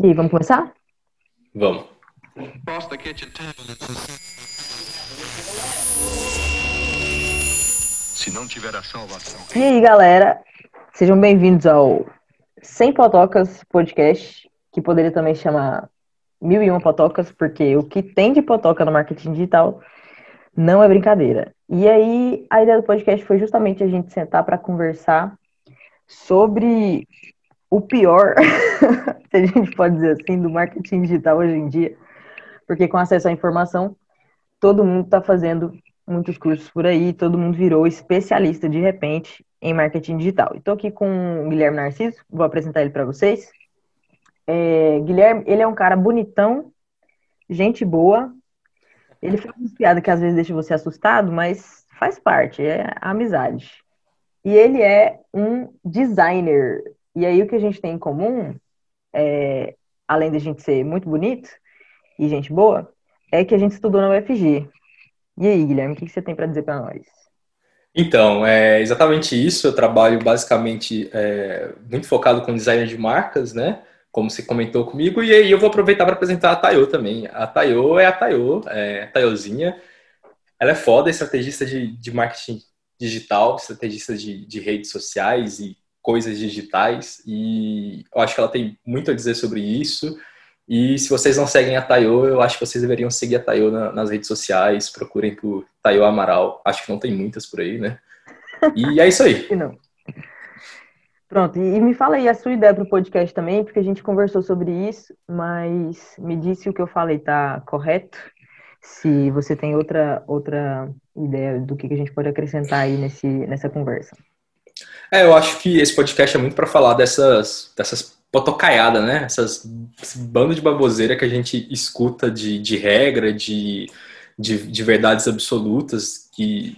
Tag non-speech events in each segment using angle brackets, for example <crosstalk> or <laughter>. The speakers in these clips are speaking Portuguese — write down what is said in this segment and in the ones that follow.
E aí, vamos começar? Vamos. Se não tiver a salvação. E aí, galera, sejam bem-vindos ao Sem Potocas Podcast, que poderia também chamar Mil e Uma Potocas, porque o que tem de potoca no marketing digital não é brincadeira. E aí, a ideia do podcast foi justamente a gente sentar para conversar sobre o pior, <laughs> se a gente pode dizer assim, do marketing digital hoje em dia. Porque com acesso à informação, todo mundo está fazendo muitos cursos por aí, todo mundo virou especialista de repente em marketing digital. Estou aqui com o Guilherme Narciso, vou apresentar ele para vocês. É, Guilherme, ele é um cara bonitão, gente boa. Ele faz uma piada que às vezes deixa você assustado, mas faz parte, é a amizade. E ele é um designer. E aí o que a gente tem em comum, é, além de a gente ser muito bonito e gente boa, é que a gente estudou na UFG. E aí, Guilherme, o que você tem para dizer para nós? Então, é exatamente isso. Eu trabalho basicamente é, muito focado com design de marcas, né? Como você comentou comigo. E aí eu vou aproveitar para apresentar a Tayo também. A Tayo é a Tayo, é a Tayozinha. Ela é foda, estrategista de, de marketing digital, estrategista de, de redes sociais e coisas digitais. E eu acho que ela tem muito a dizer sobre isso. E se vocês não seguem a Tayo, eu acho que vocês deveriam seguir a Tayo na, nas redes sociais. Procurem por Tayo Amaral. Acho que não tem muitas por aí, né? E é isso aí. <laughs> Não. Pronto, e me fala aí a sua ideia para o podcast também, porque a gente conversou sobre isso, mas me disse se o que eu falei tá correto, se você tem outra, outra ideia do que a gente pode acrescentar aí nesse, nessa conversa. É, eu acho que esse podcast é muito para falar dessas, dessas potocaiada, né? Essas esse bando de baboseira que a gente escuta de, de regra, de, de, de verdades absolutas que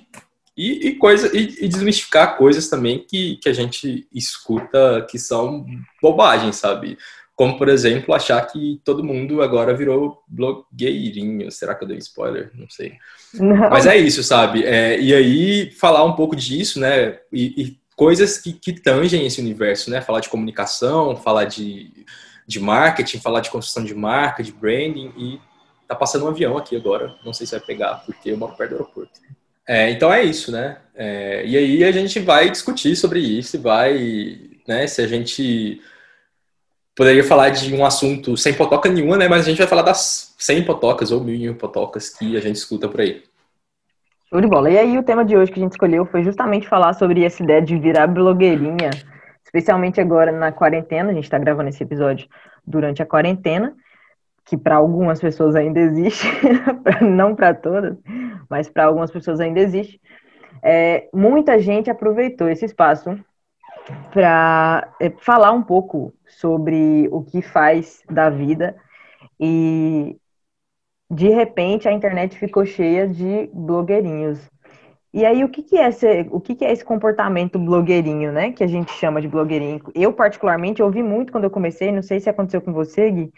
e, e coisa e, e, desmistificar coisas também que, que a gente escuta que são bobagens, sabe? Como, por exemplo, achar que todo mundo agora virou blogueirinho. Será que eu dei spoiler? Não sei. Não. Mas é isso, sabe? É, e aí, falar um pouco disso, né? E, e coisas que, que tangem esse universo, né? Falar de comunicação, falar de, de marketing, falar de construção de marca, de branding e tá passando um avião aqui agora. Não sei se vai pegar, porque eu moro perto do aeroporto. É, então é isso, né? É, e aí a gente vai discutir sobre isso vai, né? Se a gente poderia falar de um assunto sem potoca nenhuma, né? Mas a gente vai falar das 100 potocas ou mil potocas que a gente escuta por aí. Show de bola. E aí o tema de hoje que a gente escolheu foi justamente falar sobre essa ideia de virar blogueirinha, especialmente agora na quarentena. A gente está gravando esse episódio durante a quarentena, que para algumas pessoas ainda existe, <laughs> não para todas, mas para algumas pessoas ainda existe. É, muita gente aproveitou esse espaço para é, falar um pouco sobre o que faz da vida e de repente a internet ficou cheia de blogueirinhos. E aí, o que, que é esse, o que, que é esse comportamento blogueirinho, né? Que a gente chama de blogueirinho. Eu, particularmente, ouvi muito quando eu comecei, não sei se aconteceu com você, Gui,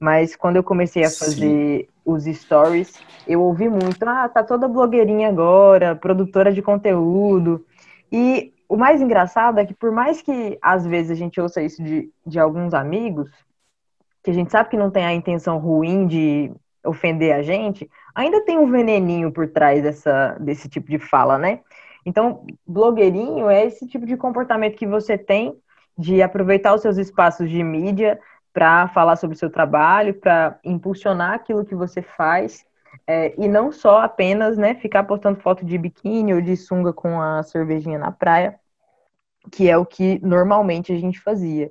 mas quando eu comecei a fazer Sim. os stories, eu ouvi muito, ah, tá toda blogueirinha agora, produtora de conteúdo. E o mais engraçado é que, por mais que às vezes a gente ouça isso de, de alguns amigos, que a gente sabe que não tem a intenção ruim de ofender a gente, ainda tem um veneninho por trás dessa, desse tipo de fala, né? Então, blogueirinho é esse tipo de comportamento que você tem de aproveitar os seus espaços de mídia para falar sobre o seu trabalho, para impulsionar aquilo que você faz, é, e não só apenas né, ficar postando foto de biquíni ou de sunga com a cervejinha na praia, que é o que normalmente a gente fazia.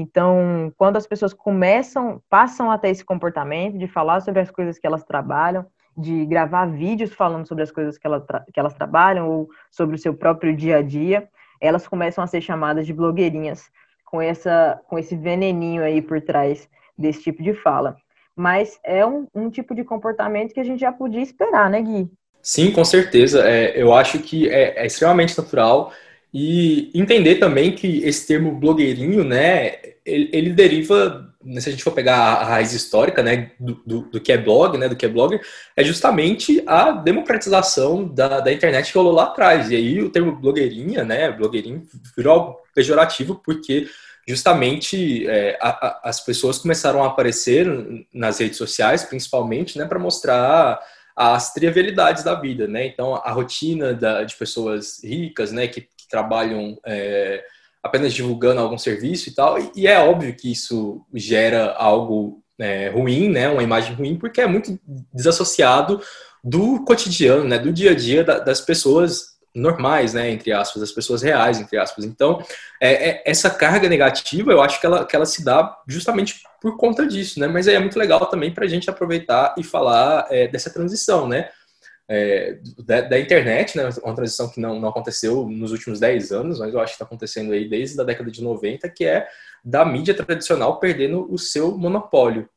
Então, quando as pessoas começam, passam a ter esse comportamento de falar sobre as coisas que elas trabalham, de gravar vídeos falando sobre as coisas que, ela que elas trabalham ou sobre o seu próprio dia a dia, elas começam a ser chamadas de blogueirinhas, com, essa, com esse veneninho aí por trás desse tipo de fala. Mas é um, um tipo de comportamento que a gente já podia esperar, né, Gui? Sim, com certeza. É, eu acho que é, é extremamente natural e entender também que esse termo blogueirinho, né, ele, ele deriva, se a gente for pegar a raiz histórica, né, do, do, do, que é blog, né, do que é blogger, é justamente a democratização da, da internet que rolou lá atrás. E aí o termo blogueirinha, né, blogueirinho, virou pejorativo porque justamente é, a, a, as pessoas começaram a aparecer nas redes sociais, principalmente, né, para mostrar as trivialidades da vida, né? Então, a rotina da, de pessoas ricas, né, que trabalham é, apenas divulgando algum serviço e tal, e, é óbvio que isso gera algo é, ruim, né, uma imagem ruim, porque é muito desassociado do cotidiano, né, do dia a dia da, das pessoas normais, né, entre aspas, das pessoas reais, entre aspas. Então, é, é, essa carga negativa, eu acho que ela, que ela se dá justamente por conta disso, né, mas aí é muito legal também para a gente aproveitar e falar é, dessa transição, né, é, da, da, internet, né, uma transição que não, não aconteceu nos últimos 10 anos, mas eu acho que está acontecendo aí desde a década de 90, que é da mídia tradicional perdendo o seu monopólio.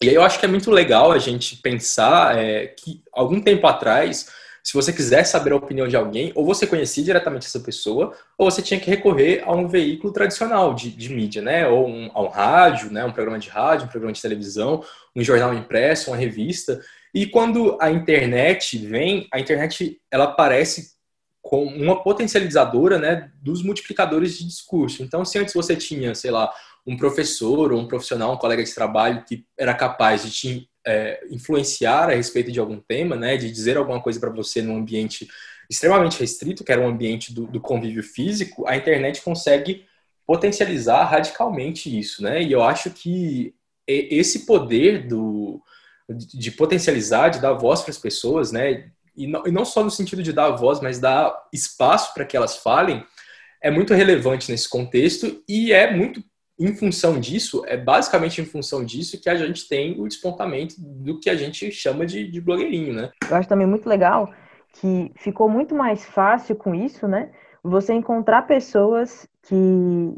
E aí eu acho que é muito legal a gente pensar é, que algum tempo atrás se você quiser saber a opinião de alguém, ou você conhecia diretamente essa pessoa, ou você tinha que recorrer a um veículo tradicional de, de mídia, né? Ou um, a um rádio, né? um programa de rádio, um programa de televisão, um jornal impresso, uma revista. E quando a internet vem, a internet ela aparece com uma potencializadora né, dos multiplicadores de discurso. Então, se antes você tinha, sei lá, um professor ou um profissional, um colega de trabalho que era capaz de te é, influenciar a respeito de algum tema, né, de dizer alguma coisa para você num ambiente extremamente restrito, que era um ambiente do, do, convívio físico, a internet consegue potencializar radicalmente isso, né? E eu acho que esse poder do, de potencializar, de dar voz para as pessoas, né? E não, e não só no sentido de dar voz, mas dar espaço para que elas falem, é muito relevante nesse contexto e é muito em função disso, é basicamente em função disso que a gente tem o despontamento do que a gente chama de, de blogueirinho, né? Eu acho também muito legal que ficou muito mais fácil com isso, né? Você encontrar pessoas que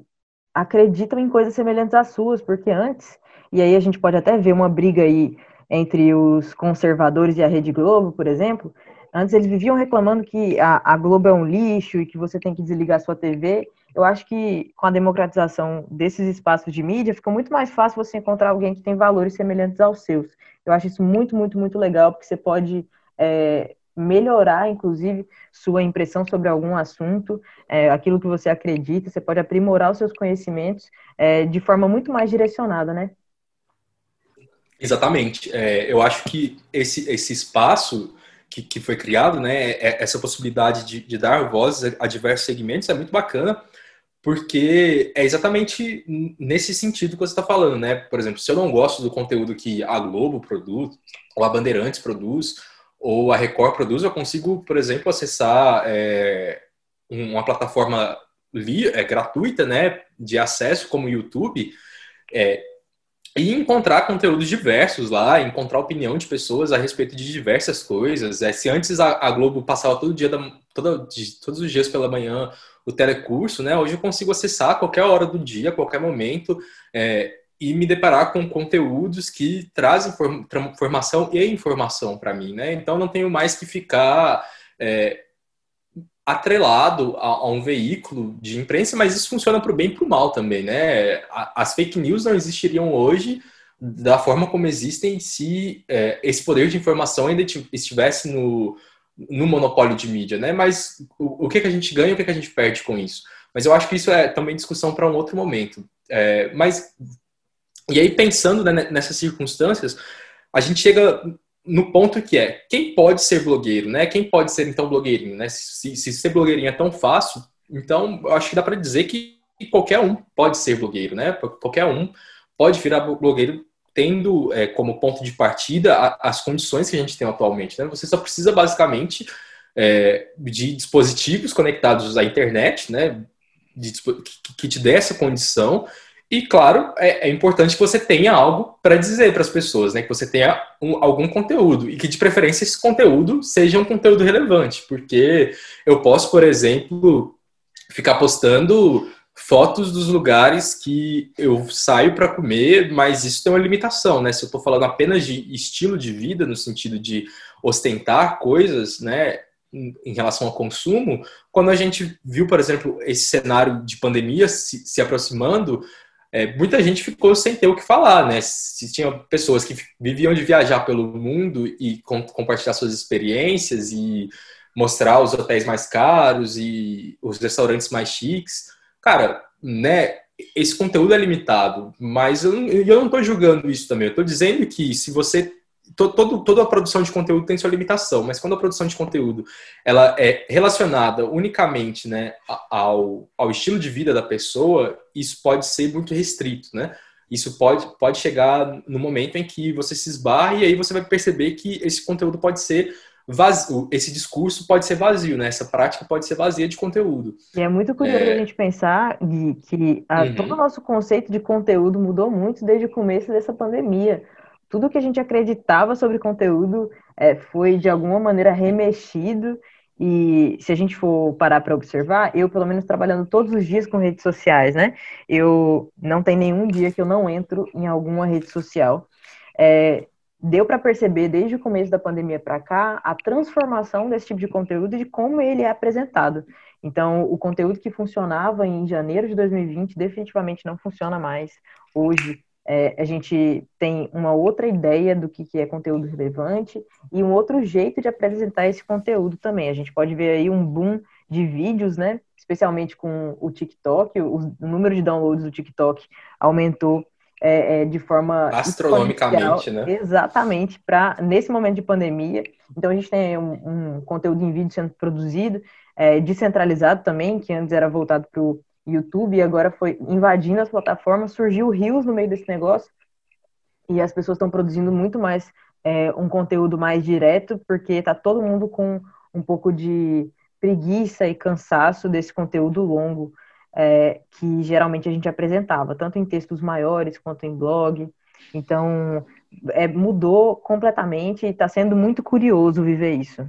acreditam em coisas semelhantes às suas, porque antes, e aí a gente pode até ver uma briga aí entre os conservadores e a Rede Globo, por exemplo, antes eles viviam reclamando que a, a Globo é um lixo e que você tem que desligar sua TV, eu acho que com a democratização desses espaços de mídia, fica muito mais fácil você encontrar alguém que tem valores semelhantes aos seus. Eu acho isso muito, muito, muito legal, porque você pode é, melhorar, inclusive, sua impressão sobre algum assunto, é, aquilo que você acredita, você pode aprimorar os seus conhecimentos é, de forma muito mais direcionada, né? Exatamente. É, eu acho que esse, esse espaço que, que foi criado, né, é, essa possibilidade de, de dar voz a diversos segmentos é muito bacana, porque é exatamente nesse sentido que você está falando, né? Por exemplo, se eu não gosto do conteúdo que a Globo produz, ou a Bandeirantes produz, ou a Record produz, eu consigo, por exemplo, acessar é, uma plataforma li, é, gratuita, né, de acesso como o YouTube, é, e encontrar conteúdos diversos lá, encontrar opinião de pessoas a respeito de diversas coisas. É, se antes a, Globo passava todo dia, da, de, todos os dias pela manhã o telecurso, né? Hoje eu consigo acessar a qualquer hora do dia, a qualquer momento, é, e me deparar com conteúdos que trazem formação e informação para mim, né? Então não tenho mais que ficar é, atrelado a, a, um veículo de imprensa, mas isso funciona para o bem e para o mal também, né? As fake news não existiriam hoje da forma como existem se é, esse poder de informação ainda estivesse no, no monopólio de mídia, né? Mas o, o que, que a gente ganha e o que, que a gente perde com isso? Mas eu acho que isso é também discussão para um outro momento. É, mas, e aí, pensando né, nessas circunstâncias, a gente chega no ponto que é, quem pode ser blogueiro, né? Quem pode ser, então, blogueirinho, né? Se, se ser blogueirinho é tão fácil, então, eu acho que dá para dizer que qualquer um pode ser blogueiro, né? Qualquer um pode virar blogueiro tendo é, como ponto de partida a, as condições que a gente tem atualmente. Né? Você só precisa basicamente é, de dispositivos conectados à internet, né? De, que te dê essa condição. E, claro, é, é importante que você tenha algo para dizer para as pessoas, né? que você tenha um, algum conteúdo e que, de preferência, esse conteúdo seja um conteúdo relevante, porque eu posso, por exemplo, ficar postando fotos dos lugares que eu saio para comer, mas isso tem uma limitação, né? Se eu estou falando apenas de estilo de vida, no sentido de ostentar coisas, né, em relação ao consumo, quando a gente viu, por exemplo, esse cenário de pandemia se, se aproximando, é, muita gente ficou sem ter o que falar, né? Se tinha pessoas que viviam de viajar pelo mundo e com, compartilhar suas experiências e mostrar os hotéis mais caros e os restaurantes mais chiques, cara, né, esse conteúdo é limitado, mas eu, eu não estou julgando isso também. Eu estou dizendo que se você todo, toda a produção de conteúdo tem sua limitação, mas quando a produção de conteúdo ela é relacionada unicamente né, ao, ao estilo de vida da pessoa, isso pode ser muito restrito, né? Isso pode, pode chegar no momento em que você se esbarra e aí você vai perceber que esse conteúdo pode ser vazio, esse discurso pode ser vazio, né? Essa prática pode ser vazia de conteúdo. E é muito curioso é... a gente pensar, Gui, que a, uhum. todo o nosso conceito de conteúdo mudou muito desde o começo dessa pandemia tudo que a gente acreditava sobre conteúdo é, foi de alguma maneira remexido. E se a gente for parar para observar, eu, pelo menos trabalhando todos os dias com redes sociais, né? Eu não tem nenhum dia que eu não entro em alguma rede social. É, deu para perceber desde o começo da pandemia para cá a transformação desse tipo de conteúdo e de como ele é apresentado. Então, o conteúdo que funcionava em janeiro de 2020 definitivamente não funciona mais hoje é, a gente tem uma outra ideia do que, que é conteúdo relevante e um outro jeito de apresentar esse conteúdo também. A gente pode ver aí um boom de vídeos, né? Especialmente com o TikTok, o, número de downloads do TikTok aumentou é, é, de forma astronomicamente, né? Exatamente, para nesse momento de pandemia. Então a gente tem um, um conteúdo em vídeo sendo produzido, é, descentralizado também, que antes era voltado para o YouTube agora foi invadindo as plataformas, surgiu o Rios no meio desse negócio e as pessoas estão produzindo muito mais é, um conteúdo mais direto, porque tá todo mundo com um pouco de preguiça e cansaço desse conteúdo longo é, que geralmente a gente apresentava, tanto em textos maiores quanto em blog. Então, é, mudou completamente e está sendo muito curioso viver isso.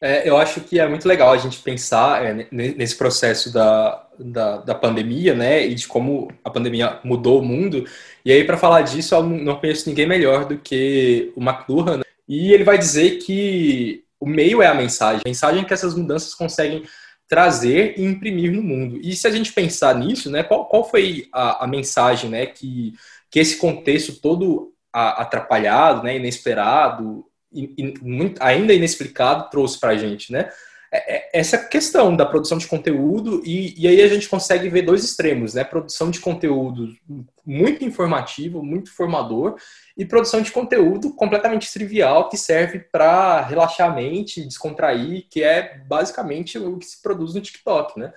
É, eu acho que é muito legal a gente pensar é, nesse processo da, da, da, pandemia, né, e de como a pandemia mudou o mundo. E aí, para falar disso, eu não conheço ninguém melhor do que o McLuhan. Né? E ele vai dizer que o meio é a mensagem, a mensagem que essas mudanças conseguem trazer e imprimir no mundo. E se a gente pensar nisso, né, qual, qual foi a, a mensagem, né, que, que esse contexto todo atrapalhado, né, inesperado, muito, ainda inexplicado trouxe para a gente, né? É, é, essa questão da produção de conteúdo e, e, aí a gente consegue ver dois extremos, né? Produção de conteúdo muito informativo, muito formador e produção de conteúdo completamente trivial que serve para relaxar a mente, descontrair, que é basicamente o que se produz no TikTok, né?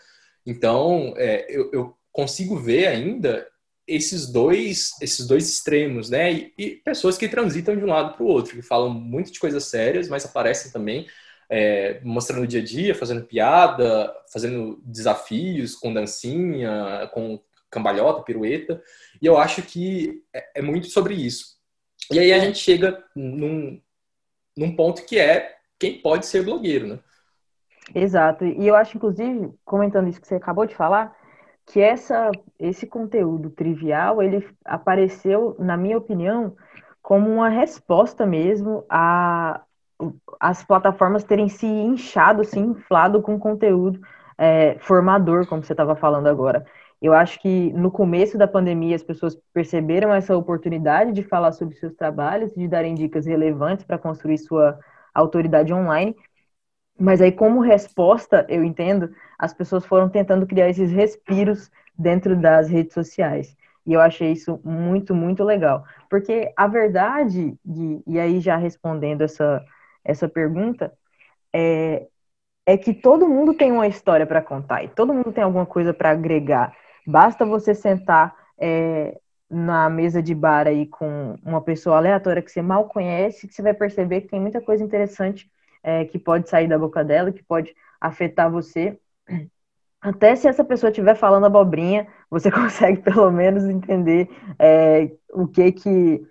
Então, é, eu, eu consigo ver ainda esses dois, esses dois extremos, né? E, e pessoas que transitam de um lado para o outro, que falam muito de coisas sérias, mas aparecem também é, mostrando o dia a dia, fazendo piada, fazendo desafios com dancinha, com cambalhota, pirueta. E eu acho que é, é muito sobre isso. E aí a gente chega num, num ponto que é quem pode ser blogueiro, né? Exato. E eu acho, inclusive, comentando isso que você acabou de falar, que essa, esse conteúdo trivial, ele apareceu, na minha opinião, como uma resposta mesmo a as plataformas terem se inchado, se inflado com conteúdo é, formador, como você estava falando agora. Eu acho que no começo da pandemia as pessoas perceberam essa oportunidade de falar sobre seus trabalhos, de darem dicas relevantes para construir sua autoridade online, mas aí, como resposta, eu entendo, as pessoas foram tentando criar esses respiros dentro das redes sociais. E eu achei isso muito, muito legal. Porque a verdade, e, aí já respondendo essa, essa pergunta, é, é que todo mundo tem uma história para contar e todo mundo tem alguma coisa para agregar. Basta você sentar é, na mesa de bar aí com uma pessoa aleatória que você mal conhece, que você vai perceber que tem muita coisa interessante é, que pode sair da boca dela, que pode afetar você. Até se essa pessoa estiver falando abobrinha, você <laughs> consegue pelo menos entender é, o que que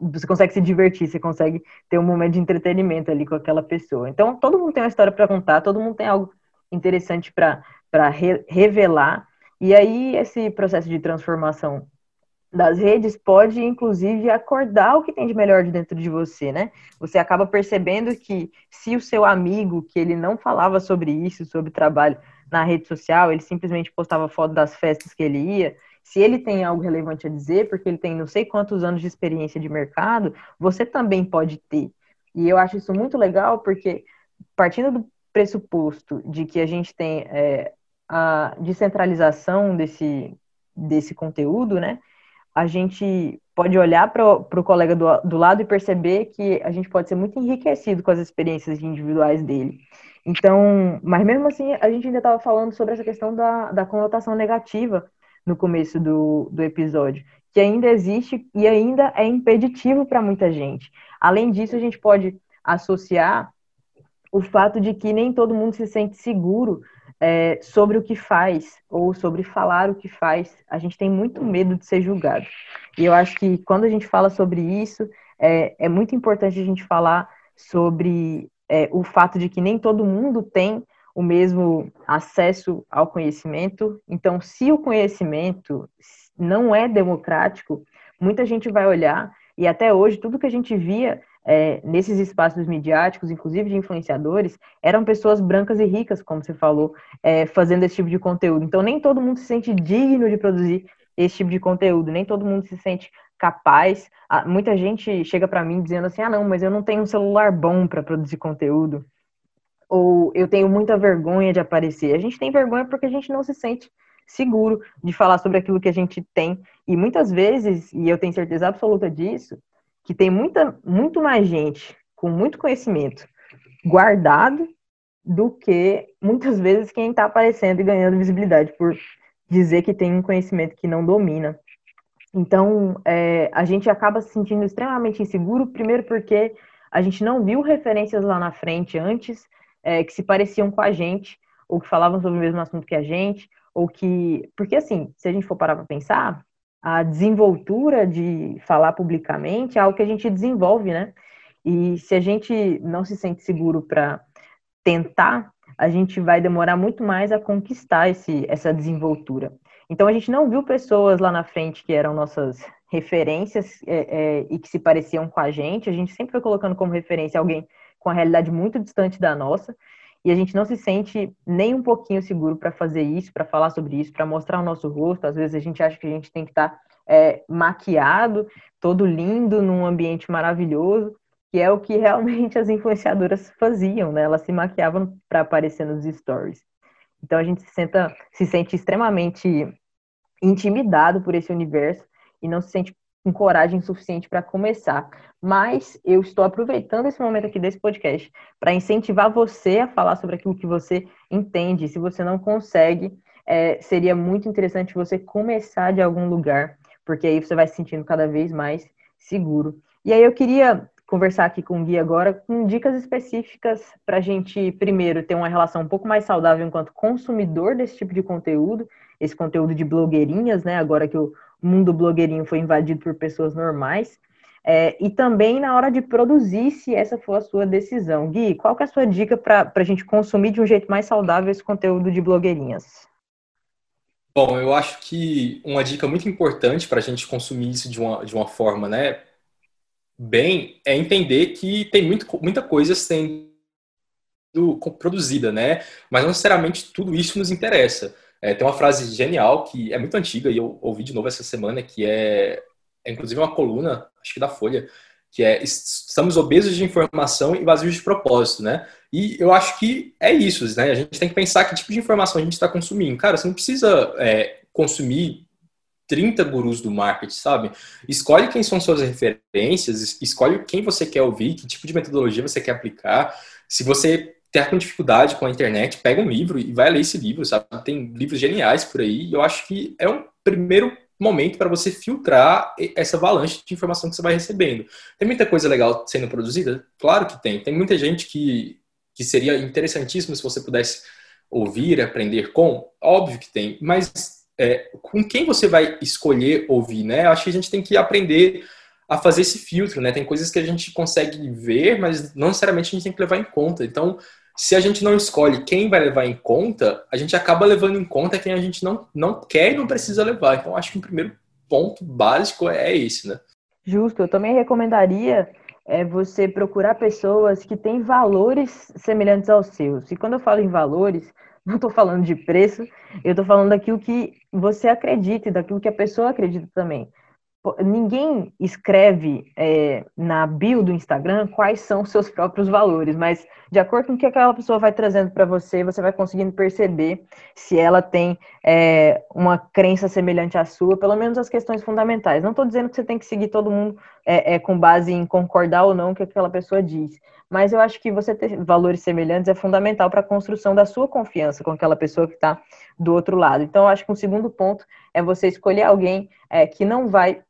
você consegue se divertir, você consegue ter um momento de entretenimento ali com aquela pessoa. Então, todo mundo tem uma história para contar, todo mundo tem algo interessante para re revelar. E aí, esse processo de transformação das redes pode, inclusive, acordar o que tem de melhor de dentro de você, né? Você acaba percebendo que se o seu amigo, que ele não falava sobre isso, sobre trabalho na rede social, ele simplesmente postava foto das festas que ele ia, se ele tem algo relevante a dizer, porque ele tem não sei quantos anos de experiência de mercado, você também pode ter. E eu acho isso muito legal, porque partindo do pressuposto de que a gente tem é, a descentralização desse desse conteúdo, né? A gente pode olhar para o colega do, do lado e perceber que a gente pode ser muito enriquecido com as experiências individuais dele. Então, mas mesmo assim, a gente ainda estava falando sobre essa questão da, da conotação negativa no começo do, do episódio, que ainda existe e ainda é impeditivo para muita gente. Além disso, a gente pode associar o fato de que nem todo mundo se sente seguro é, sobre o que faz ou sobre falar o que faz. A gente tem muito medo de ser julgado. E eu acho que quando a gente fala sobre isso, é, é muito importante a gente falar sobre é, o fato de que nem todo mundo tem o mesmo acesso ao conhecimento. Então, se o conhecimento não é democrático, muita gente vai olhar, e até hoje, tudo que a gente via é, nesses espaços midiáticos, inclusive de influenciadores, eram pessoas brancas e ricas, como você falou, é, fazendo esse tipo de conteúdo. Então, nem todo mundo se sente digno de produzir esse tipo de conteúdo, nem todo mundo se sente capaz. Ah, muita gente chega para mim dizendo assim: ah, não, mas eu não tenho um celular bom para produzir conteúdo. Ou eu tenho muita vergonha de aparecer. A gente tem vergonha porque a gente não se sente seguro de falar sobre aquilo que a gente tem. E muitas vezes, e eu tenho certeza absoluta disso, que tem muita, muito mais gente com muito conhecimento guardado do que muitas vezes quem está aparecendo e ganhando visibilidade por dizer que tem um conhecimento que não domina. Então, é, a gente acaba se sentindo extremamente inseguro, primeiro porque a gente não viu referências lá na frente antes é, que se pareciam com a gente, ou que falavam sobre o mesmo assunto que a gente, ou que. Porque, assim, se a gente for parar para pensar, a desenvoltura de falar publicamente é algo que a gente desenvolve, né? E se a gente não se sente seguro para tentar, a gente vai demorar muito mais a conquistar esse, essa desenvoltura. Então a gente não viu pessoas lá na frente que eram nossas referências é, é, e que se pareciam com a gente. A gente sempre foi colocando como referência alguém com a realidade muito distante da nossa e a gente não se sente nem um pouquinho seguro para fazer isso, para falar sobre isso, para mostrar o nosso rosto. Às vezes a gente acha que a gente tem que estar tá, é, maquiado, todo lindo, num ambiente maravilhoso, que é o que realmente as influenciadoras faziam, né? Elas se maquiavam para aparecer nos stories. Então a gente se, senta, se sente extremamente intimidado por esse universo e não se sente com coragem suficiente para começar. Mas eu estou aproveitando esse momento aqui desse podcast para incentivar você a falar sobre aquilo que você entende. Se você não consegue, é, seria muito interessante você começar de algum lugar, porque aí você vai se sentindo cada vez mais seguro. E aí eu queria conversar aqui com o Gui agora com dicas específicas para a gente, primeiro, ter uma relação um pouco mais saudável enquanto consumidor desse tipo de conteúdo, esse conteúdo de blogueirinhas, né? Agora que o mundo blogueirinho foi invadido por pessoas normais. É, e também na hora de produzir, se essa for a sua decisão. Gui, qual que é a sua dica para a gente consumir de um jeito mais saudável esse conteúdo de blogueirinhas? Bom, eu acho que uma dica muito importante para a gente consumir isso de uma, de uma forma né, bem é entender que tem muito, muita coisa sendo produzida, né? Mas não necessariamente tudo isso nos interessa. É, tem uma frase genial que é muito antiga e eu ouvi de novo essa semana, que é, é inclusive uma coluna, acho que da Folha, que é estamos obesos de informação e vazios de propósito, né? E eu acho que é isso, né? A gente tem que pensar que tipo de informação a gente está consumindo. Cara, você não precisa é, consumir 30 gurus do marketing, sabe? Escolhe quem são suas referências, escolhe quem você quer ouvir, que tipo de metodologia você quer aplicar. Se você ter com dificuldade com a internet, pega um livro e vai ler esse livro, sabe? Tem livros geniais por aí. E eu acho que é um primeiro momento para você filtrar essa avalanche de informação que você vai recebendo. Tem muita coisa legal sendo produzida? Claro que tem. Tem muita gente que, que seria interessantíssimo se você pudesse ouvir, aprender com. Óbvio que tem. Mas é, com quem você vai escolher ouvir, né? Eu acho que a gente tem que aprender a fazer esse filtro, né? Tem coisas que a gente consegue ver, mas não necessariamente a gente tem que levar em conta. Então, se a gente não escolhe quem vai levar em conta, a gente acaba levando em conta quem a gente não, não quer e não precisa levar. Então, acho que o primeiro ponto básico é esse, né? Justo. Eu também recomendaria é, você procurar pessoas que têm valores semelhantes aos seus. E quando eu falo em valores, <laughs> não estou falando de preço, eu estou falando daquilo que você acredita e daquilo que a pessoa acredita também. Ninguém escreve é, na bio do Instagram quais são seus próprios valores, mas de acordo com o que aquela pessoa vai trazendo para você, você vai conseguindo perceber se ela tem é, uma crença semelhante à sua, pelo menos as questões fundamentais. Não estou dizendo que você tem que seguir todo mundo é, é, com base em concordar ou não o que aquela pessoa diz, mas eu acho que você ter valores semelhantes é fundamental para a construção da sua confiança com aquela pessoa que está do outro lado. Então, eu acho que um segundo ponto é você escolher alguém é, que não vai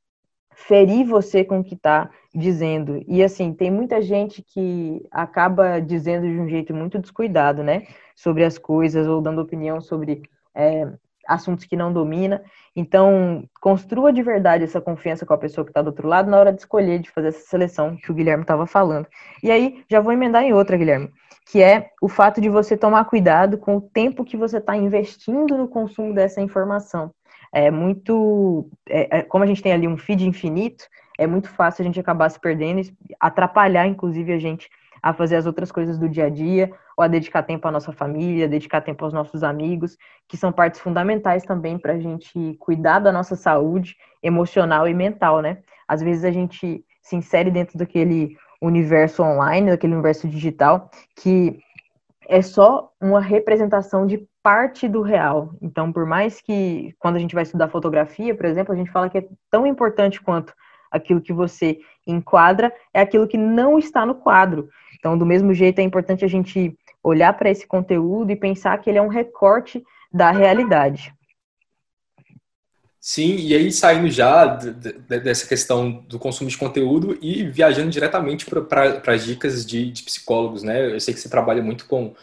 ferir você com o que está dizendo. E assim, tem muita gente que acaba dizendo de um jeito muito descuidado, né? Sobre as coisas, ou dando opinião sobre é, assuntos que não domina. Então, construa de verdade essa confiança com a pessoa que está do outro lado na hora de escolher, de fazer essa seleção que o Guilherme estava falando. E aí, já vou emendar em outra, Guilherme, que é o fato de você tomar cuidado com o tempo que você está investindo no consumo dessa informação é muito. É, é, como a gente tem ali um feed infinito, é muito fácil a gente acabar se perdendo atrapalhar, inclusive, a gente a fazer as outras coisas do dia a dia, ou a dedicar tempo à nossa família, dedicar tempo aos nossos amigos, que são partes fundamentais também para a gente cuidar da nossa saúde emocional e mental, né? Às vezes a gente se insere dentro daquele universo online, daquele universo digital, que é só uma representação de parte do real. Então, por mais que quando a gente vai estudar fotografia, por exemplo, a gente fala que é tão importante quanto aquilo que você enquadra, é aquilo que não está no quadro. Então, do mesmo jeito, é importante a gente olhar para esse conteúdo e pensar que ele é um recorte da realidade. Sim, e aí saindo já dessa questão do consumo de conteúdo e viajando diretamente para as dicas de, de, psicólogos, né? Eu sei que você trabalha muito com,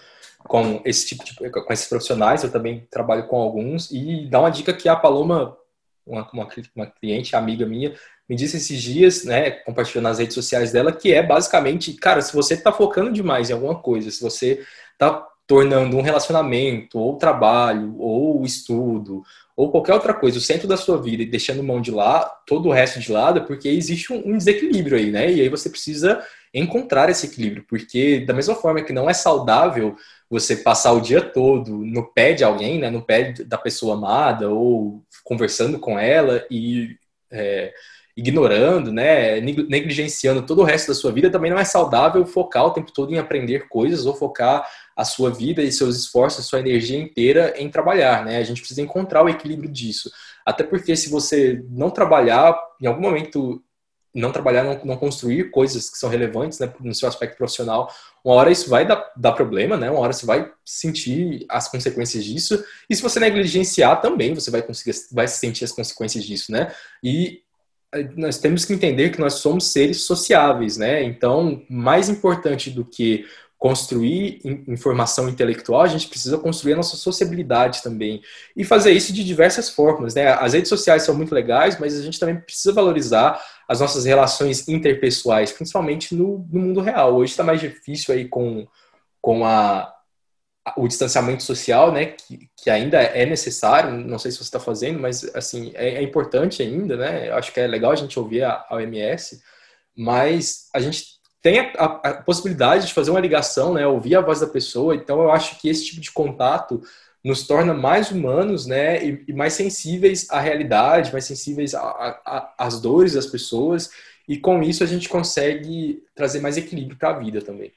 com esse tipo de, com esses profissionais, eu também trabalho com alguns, e dá uma dica que a Paloma, uma, uma, uma cliente, amiga minha, me disse esses dias, né, compartilhando nas redes sociais dela, que é basicamente, cara, se você está focando demais em alguma coisa, se você está tornando um relacionamento, ou trabalho, ou estudo, ou qualquer outra coisa, o centro da sua vida e deixando mão de lá, todo o resto de lado, porque existe um, desequilíbrio aí, né? E aí você precisa encontrar esse equilíbrio, porque da mesma forma que não é saudável você passar o dia todo no pé de alguém, né? No pé da pessoa amada, ou conversando com ela e é, ignorando, né, negligenciando todo o resto da sua vida, também não é saudável focar o tempo todo em aprender coisas ou focar a sua vida e seus esforços, sua energia inteira em trabalhar, né? A gente precisa encontrar o equilíbrio disso. Até porque se você não trabalhar, em algum momento não trabalhar, não, não construir coisas que são relevantes né, no seu aspecto profissional, uma hora isso vai dar, dar problema, né? Uma hora você vai sentir as consequências disso. E se você negligenciar também, você vai conseguir, vai sentir as consequências disso, né? E nós temos que entender que nós somos seres sociáveis, né? Então, mais importante do que construir informação intelectual, a gente precisa construir a nossa sociabilidade também. E fazer isso de diversas formas, né? As redes sociais são muito legais, mas a gente também precisa valorizar as nossas relações interpessoais, principalmente no, no mundo real. Hoje está mais difícil aí com, com a, o distanciamento social, né, que, que ainda é necessário, não sei se você está fazendo, mas assim é, é, importante ainda, né? Eu acho que é legal a gente ouvir a, a OMS, mas a gente tem a, a, a, possibilidade de fazer uma ligação, né, ouvir a voz da pessoa. Então eu acho que esse tipo de contato nos torna mais humanos, né, e, e mais sensíveis à realidade, mais sensíveis às dores das pessoas. E com isso a gente consegue trazer mais equilíbrio para a vida também.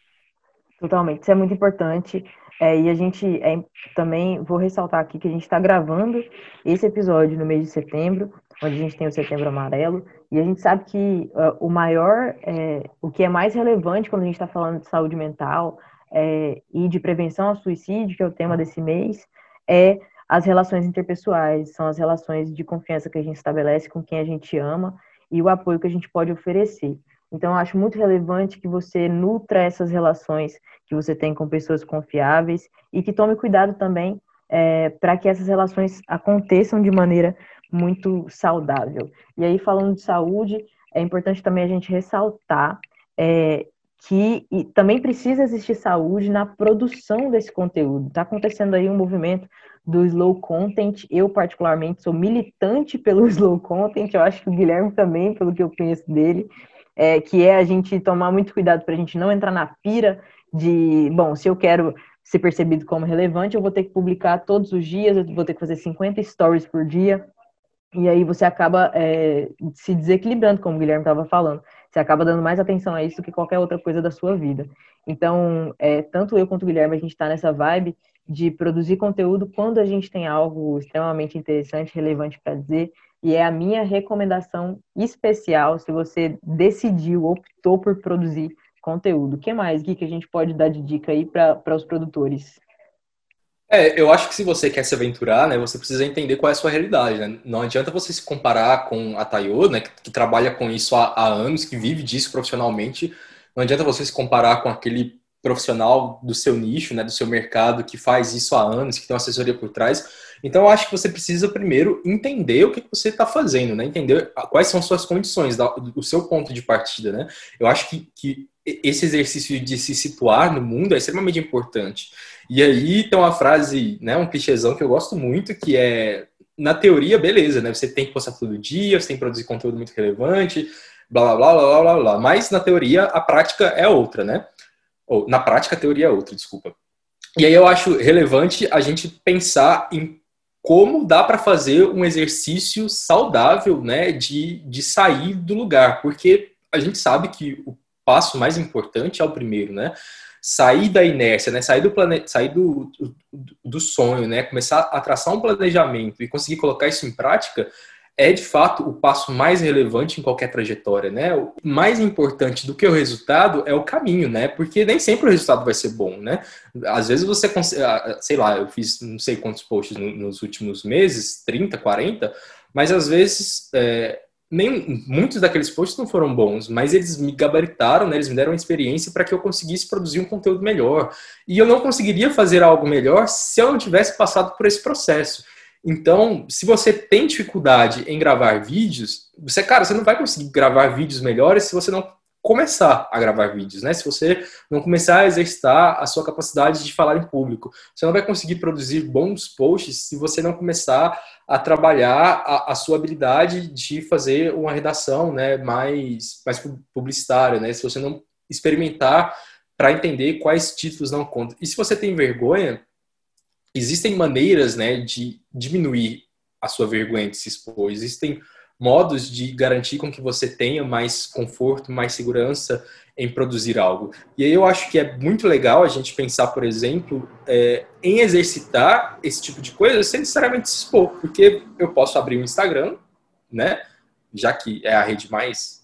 Totalmente, isso é muito importante. É, e a gente é, também vou ressaltar aqui que a gente está gravando esse episódio no mês de setembro, onde a gente tem o Setembro Amarelo, e a gente sabe que uh, o maior, é, o que é mais relevante quando a gente está falando de saúde mental é, e de prevenção ao suicídio, que é o tema desse mês, é as relações interpessoais, são as relações de confiança que a gente estabelece com quem a gente ama e o apoio que a gente pode oferecer. Então, eu acho muito relevante que você nutra essas relações que você tem com pessoas confiáveis e que tome cuidado também é, para que essas relações aconteçam de maneira muito saudável. E aí, falando de saúde, é importante também a gente ressaltar é, que também precisa existir saúde na produção desse conteúdo. Está acontecendo aí um movimento do slow content. Eu, particularmente, sou militante pelo <laughs> slow content. Eu acho que o Guilherme também, pelo que eu conheço dele é, que é a gente tomar muito cuidado para a gente não entrar na pira de, bom, se eu quero ser percebido como relevante, eu vou ter que publicar todos os dias, eu vou ter que fazer 50 stories por dia. E aí você acaba é, se desequilibrando, como o Guilherme estava falando. Você acaba dando mais atenção a isso do que qualquer outra coisa da sua vida. Então, é, tanto eu quanto o Guilherme, a gente está nessa vibe de produzir conteúdo quando a gente tem algo extremamente interessante, relevante para dizer. E é a minha recomendação especial se você decidiu, optou por produzir conteúdo. O que mais, Gui, que a gente pode dar de dica aí para os produtores? É, eu acho que se você quer se aventurar, né, você precisa entender qual é a sua realidade, né? Não adianta você se comparar com a Tayo, né, que, que trabalha com isso há, há, anos, que vive disso profissionalmente. Não adianta você se comparar com aquele profissional do seu nicho, né, do seu mercado, que faz isso há anos, que tem uma assessoria por trás. Então, eu acho que você precisa primeiro entender o que você está fazendo, né? Entender quais são suas condições, o seu ponto de partida, né? Eu acho que, que esse exercício de se situar no mundo é extremamente importante. E aí tem uma frase, né, um clichêzão que eu gosto muito, que é na teoria, beleza, né? Você tem que postar todo dia, você tem que produzir conteúdo muito relevante, blá blá blá blá blá blá. Mas na teoria a prática é outra, né? Ou na prática a teoria é outra, desculpa. E aí eu acho relevante a gente pensar em como dá para fazer um exercício saudável, né, de, de sair do lugar, porque a gente sabe que o passo mais importante é o primeiro, né? Sair da inércia, né? Sair do plane... sair do, do, do sonho, né? Começar a traçar um planejamento e conseguir colocar isso em prática é de fato o passo mais relevante em qualquer trajetória, né? O mais importante do que o resultado é o caminho, né? Porque nem sempre o resultado vai ser bom, né? Às vezes você, ah, sei lá, eu fiz não sei quantos posts nos últimos meses, 30, 40, mas às vezes é, nem, muitos daqueles posts não foram bons, mas eles me gabaritaram, né? eles me deram uma experiência para que eu conseguisse produzir um conteúdo melhor. E eu não conseguiria fazer algo melhor se eu não tivesse passado por esse processo. Então, se você tem dificuldade em gravar vídeos, você, cara, você não vai conseguir gravar vídeos melhores se você não começar a gravar vídeos, né? Se você não começar a exercitar a sua capacidade de falar em público, você não vai conseguir produzir bons posts se você não começar a trabalhar a, a sua habilidade de fazer uma redação, né, mais mais publicitária, né? Se você não experimentar para entender quais títulos não contam. E se você tem vergonha, existem maneiras, né, de diminuir a sua vergonha de se expor. Existem modos de garantir com que você tenha mais conforto, mais segurança em produzir algo. E aí eu acho que é muito legal a gente pensar, por exemplo, é, em exercitar esse tipo de coisa sem necessariamente se expor, porque eu posso abrir um Instagram, né, já que é a rede mais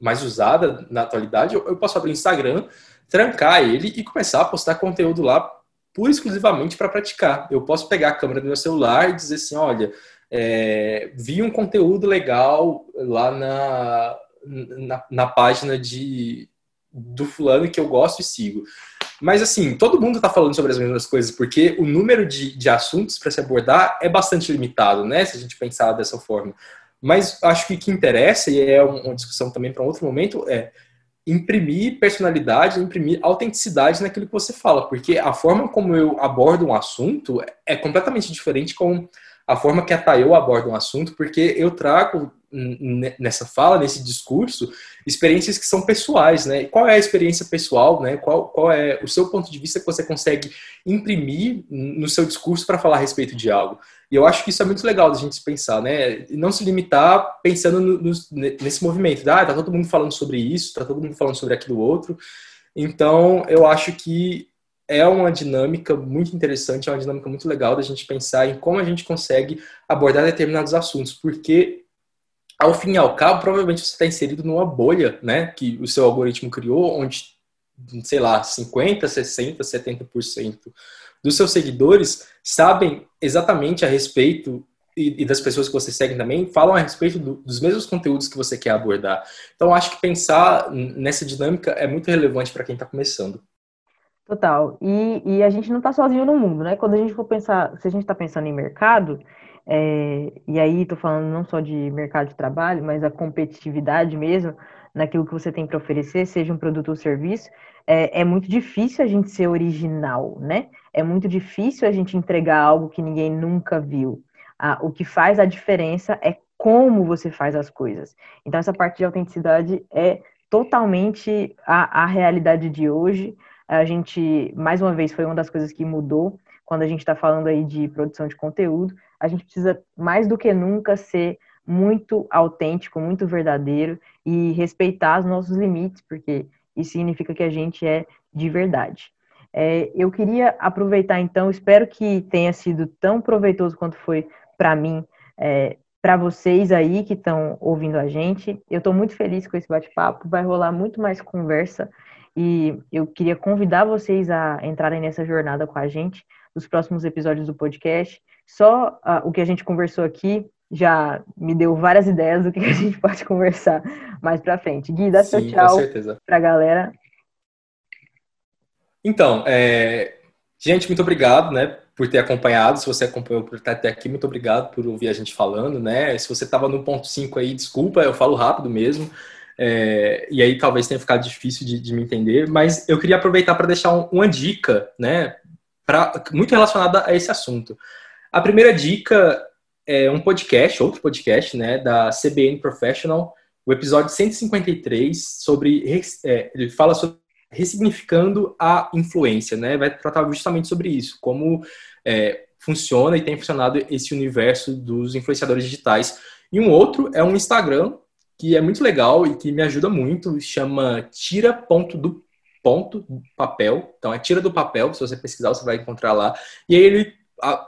mais usada na atualidade, eu posso abrir o Instagram, trancar ele e começar a postar conteúdo lá pura exclusivamente para praticar. Eu posso pegar a câmera do meu celular e dizer assim, olha, é, vi um conteúdo legal lá na, na, na, página de do fulano que eu gosto e sigo. Mas assim, todo mundo está falando sobre as mesmas coisas, porque o número de, de assuntos para se abordar é bastante limitado, né? Se a gente pensar dessa forma. Mas acho que o que interessa, e é uma discussão também para outro momento, é imprimir personalidade, imprimir autenticidade naquilo que você fala, porque a forma como eu abordo um assunto é completamente diferente com a forma que a Tayo aborda um assunto, porque eu trago nessa fala, nesse discurso, experiências que são pessoais, né? qual é a experiência pessoal, né? Qual, qual é o seu ponto de vista que você consegue imprimir no seu discurso para falar a respeito de algo? E eu acho que isso é muito legal da gente pensar, né? E não se limitar pensando no, no, nesse movimento, ah, tá todo mundo falando sobre isso, tá todo mundo falando sobre aquilo outro. Então, eu acho que é uma dinâmica muito interessante, é uma dinâmica muito legal da gente pensar em como a gente consegue abordar determinados assuntos, porque ao fim e ao cabo, provavelmente você está inserido numa bolha, né, que o seu algoritmo criou, onde, sei lá, 50, 60, 70% dos seus seguidores sabem exatamente a respeito e, das pessoas que você segue também falam a respeito do, dos mesmos conteúdos que você quer abordar. Então, acho que pensar nessa dinâmica é muito relevante para quem está começando. Total. E, e a gente não está sozinho no mundo, né? Quando a gente for pensar, se a gente está pensando em mercado, é, e aí estou falando não só de mercado de trabalho, mas a competitividade mesmo, naquilo que você tem para oferecer, seja um produto ou serviço, é, é, muito difícil a gente ser original, né? É muito difícil a gente entregar algo que ninguém nunca viu. Ah, o que faz a diferença é como você faz as coisas. Então, essa parte de autenticidade é totalmente a, a realidade de hoje a gente, mais uma vez, foi uma das coisas que mudou quando a gente está falando aí de produção de conteúdo. a gente precisa mais do que nunca ser muito autêntico, muito verdadeiro e respeitar os nossos limites, porque isso significa que a gente é de verdade. É, eu queria aproveitar então, espero que tenha sido tão proveitoso quanto foi para mim, é, para vocês aí que estão ouvindo a gente. Eu estou muito feliz com esse bate-papo, vai rolar muito mais conversa e eu queria convidar vocês a entrarem nessa jornada com a gente nos próximos episódios do podcast. Só uh, o que a gente conversou aqui já me deu várias ideias do que a gente <laughs> pode conversar mais para frente. Gui, dá Sim, seu tchau para a galera. Então, é... gente, muito obrigado, né, por ter acompanhado. Se você acompanhou por estar até aqui, muito obrigado por ouvir a gente falando, né? Se você estava no ponto 5 aí, desculpa, eu falo rápido mesmo. É, e aí talvez tenha ficado difícil de, de me entender, mas eu queria aproveitar para deixar um, uma dica, né, pra, muito relacionada a esse assunto. A primeira dica é um podcast, outro podcast, né, da CBN Professional, o episódio 153 sobre é, ele fala sobre ressignificando a influência, né? Vai tratar justamente sobre isso, como é, funciona e tem funcionado esse universo dos influenciadores digitais. E um outro é um Instagram que é muito legal e que me ajuda muito, chama tira ponto do ponto papel. Então é tira do papel, se você pesquisar você vai encontrar lá. E aí ele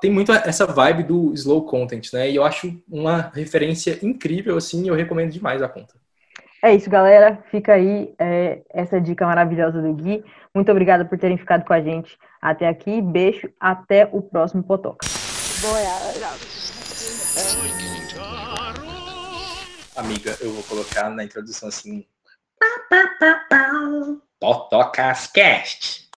tem muito essa vibe do slow content, né? E eu acho uma referência incrível assim, eu recomendo demais a conta. É isso, galera. Fica aí é, essa dica maravilhosa do Gui. Muito obrigada por terem ficado com a gente até aqui. Beijo, até o próximo Potoca. Amiga, eu vou colocar na introdução assim. Potocas Cast.